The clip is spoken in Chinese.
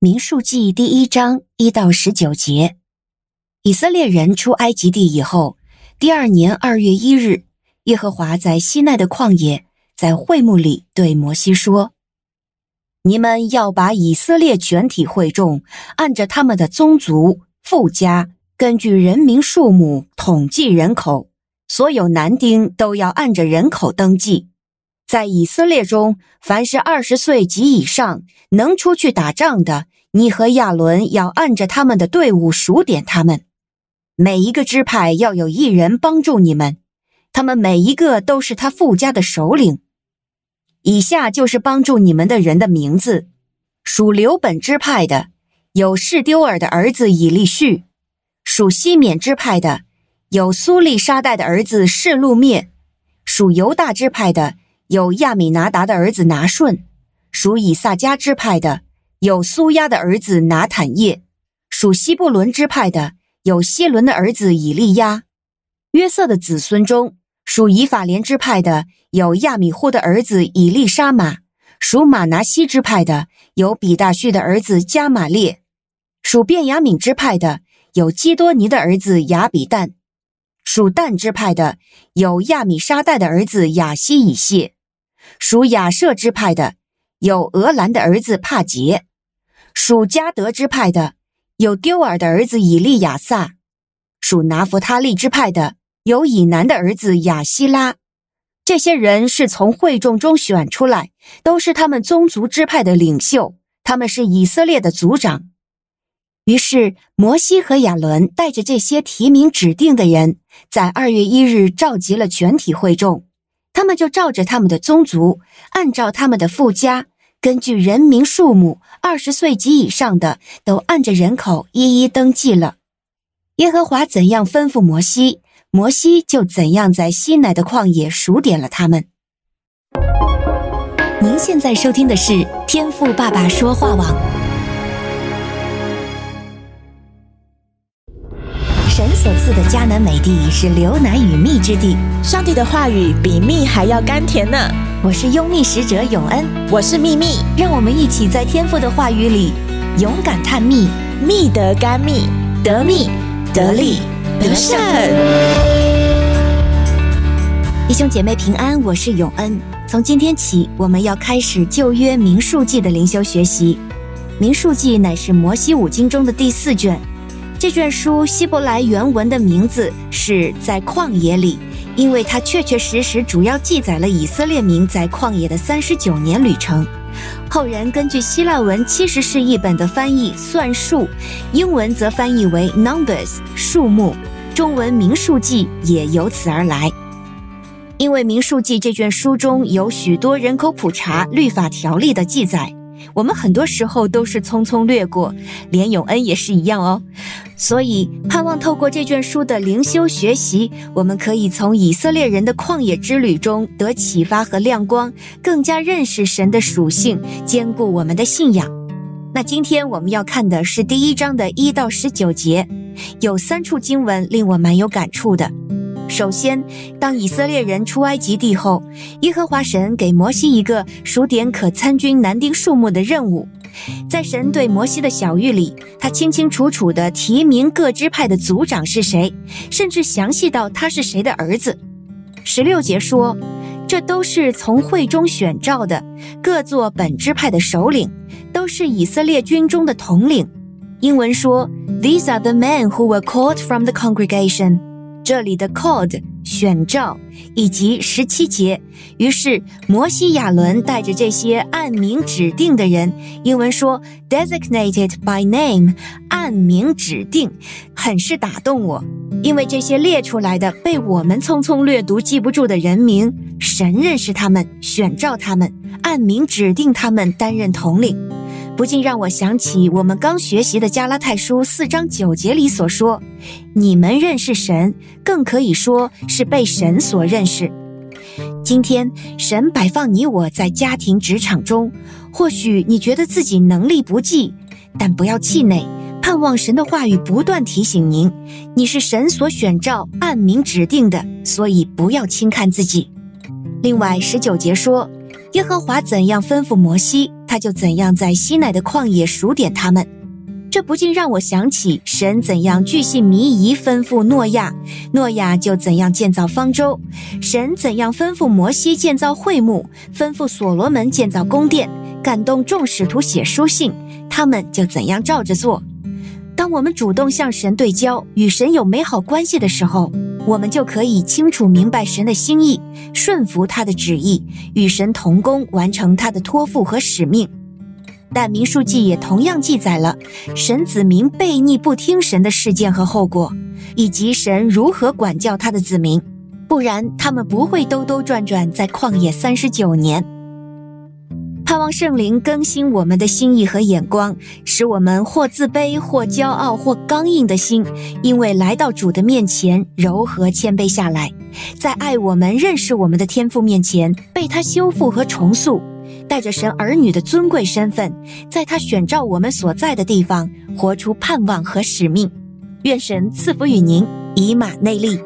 民数记第一章一到十九节，以色列人出埃及地以后，第二年二月一日，耶和华在西奈的旷野，在会幕里对摩西说：“你们要把以色列全体会众，按着他们的宗族、富家，根据人民数目统计人口，所有男丁都要按着人口登记。”在以色列中，凡是二十岁及以上能出去打仗的，你和亚伦要按着他们的队伍数点他们。每一个支派要有一人帮助你们，他们每一个都是他父家的首领。以下就是帮助你们的人的名字：属流本支派的，有示丢尔的儿子以利叙；属西缅支派的，有苏利沙代的儿子示录灭；属犹大支派的。有亚米拿达的儿子拿顺，属以萨迦支派的；有苏押的儿子拿坦叶，属西布伦支派的；有谢伦的儿子以利押。约瑟的子孙中，属以法莲支派的有亚米户的儿子以利沙玛；属马拿西支派的有比大叙的儿子加玛列；属便雅悯支派的有基多尼的儿子亚比旦；属但支派的有亚米沙代的儿子亚希以谢。属亚设支派的有俄兰的儿子帕杰；属加德支派的有丢尔的儿子以利亚撒；属拿弗他利支派的有以南的儿子亚希拉。这些人是从会众中选出来，都是他们宗族支派的领袖，他们是以色列的族长。于是摩西和亚伦带着这些提名指定的人，在二月一日召集了全体会众。他们就照着他们的宗族，按照他们的父家，根据人民数目，二十岁及以上的都按着人口一一登记了。耶和华怎样吩咐摩西，摩西就怎样在西奈的旷野数点了他们。您现在收听的是天赋爸爸说话网。神所赐的迦南美地是流奶与蜜之地，上帝的话语比蜜还要甘甜呢。我是拥蜜使者永恩，我是蜜蜜，让我们一起在天父的话语里勇敢探蜜，蜜得甘蜜，得蜜得利得胜。弟兄姐妹平安，我是永恩。从今天起，我们要开始旧约民数记的灵修学习。民数记乃是摩西五经中的第四卷。这卷书希伯来原文的名字是在旷野里，因为它确确实实主要记载了以色列民在旷野的三十九年旅程。后人根据希腊文七十世译本的翻译算数，英文则翻译为 Numbers 数目，中文名数记也由此而来。因为名数记这卷书中有许多人口普查、律法条例的记载。我们很多时候都是匆匆略过，连永恩也是一样哦。所以，盼望透过这卷书的灵修学习，我们可以从以色列人的旷野之旅中得启发和亮光，更加认识神的属性，坚固我们的信仰。那今天我们要看的是第一章的一到十九节，有三处经文令我蛮有感触的。首先，当以色列人出埃及地后，耶和华神给摩西一个数点可参军男丁数目的任务。在神对摩西的晓諭里，他清清楚楚地提名各支派的族长是谁，甚至详细到他是谁的儿子。十六节说，这都是从会中选召的，各做本支派的首领，都是以色列军中的统领。英文说，These are the men who were called from the congregation。这里的 called 选召以及十七节，于是摩西亚伦带着这些按名指定的人，英文说 designated by name，按名指定，很是打动我，因为这些列出来的被我们匆匆略读记不住的人名，神认识他们，选召他们，按名指定他们担任统领。不禁让我想起我们刚学习的加拉太书四章九节里所说：“你们认识神，更可以说是被神所认识。”今天神摆放你我在家庭职场中，或许你觉得自己能力不济，但不要气馁，盼望神的话语不断提醒您，你是神所选召、按名指定的，所以不要轻看自己。另外十九节说：“耶和华怎样吩咐摩西。”他就怎样在西奈的旷野数点他们。这不禁让我想起神怎样巨细靡遗吩咐诺亚，诺亚就怎样建造方舟；神怎样吩咐摩西建造会幕，吩咐所罗门建造宫殿，感动众使徒写书信，他们就怎样照着做。当我们主动向神对焦，与神有美好关系的时候，我们就可以清楚明白神的心意，顺服他的旨意，与神同工，完成他的托付和使命。但民数记也同样记载了神子民悖逆不听神的事件和后果，以及神如何管教他的子民，不然他们不会兜兜转转在旷野三十九年。圣灵更新我们的心意和眼光，使我们或自卑、或骄傲、或刚硬的心，因为来到主的面前，柔和谦卑下来，在爱我们、认识我们的天父面前，被他修复和重塑。带着神儿女的尊贵身份，在他选召我们所在的地方，活出盼望和使命。愿神赐福与您，以马内利。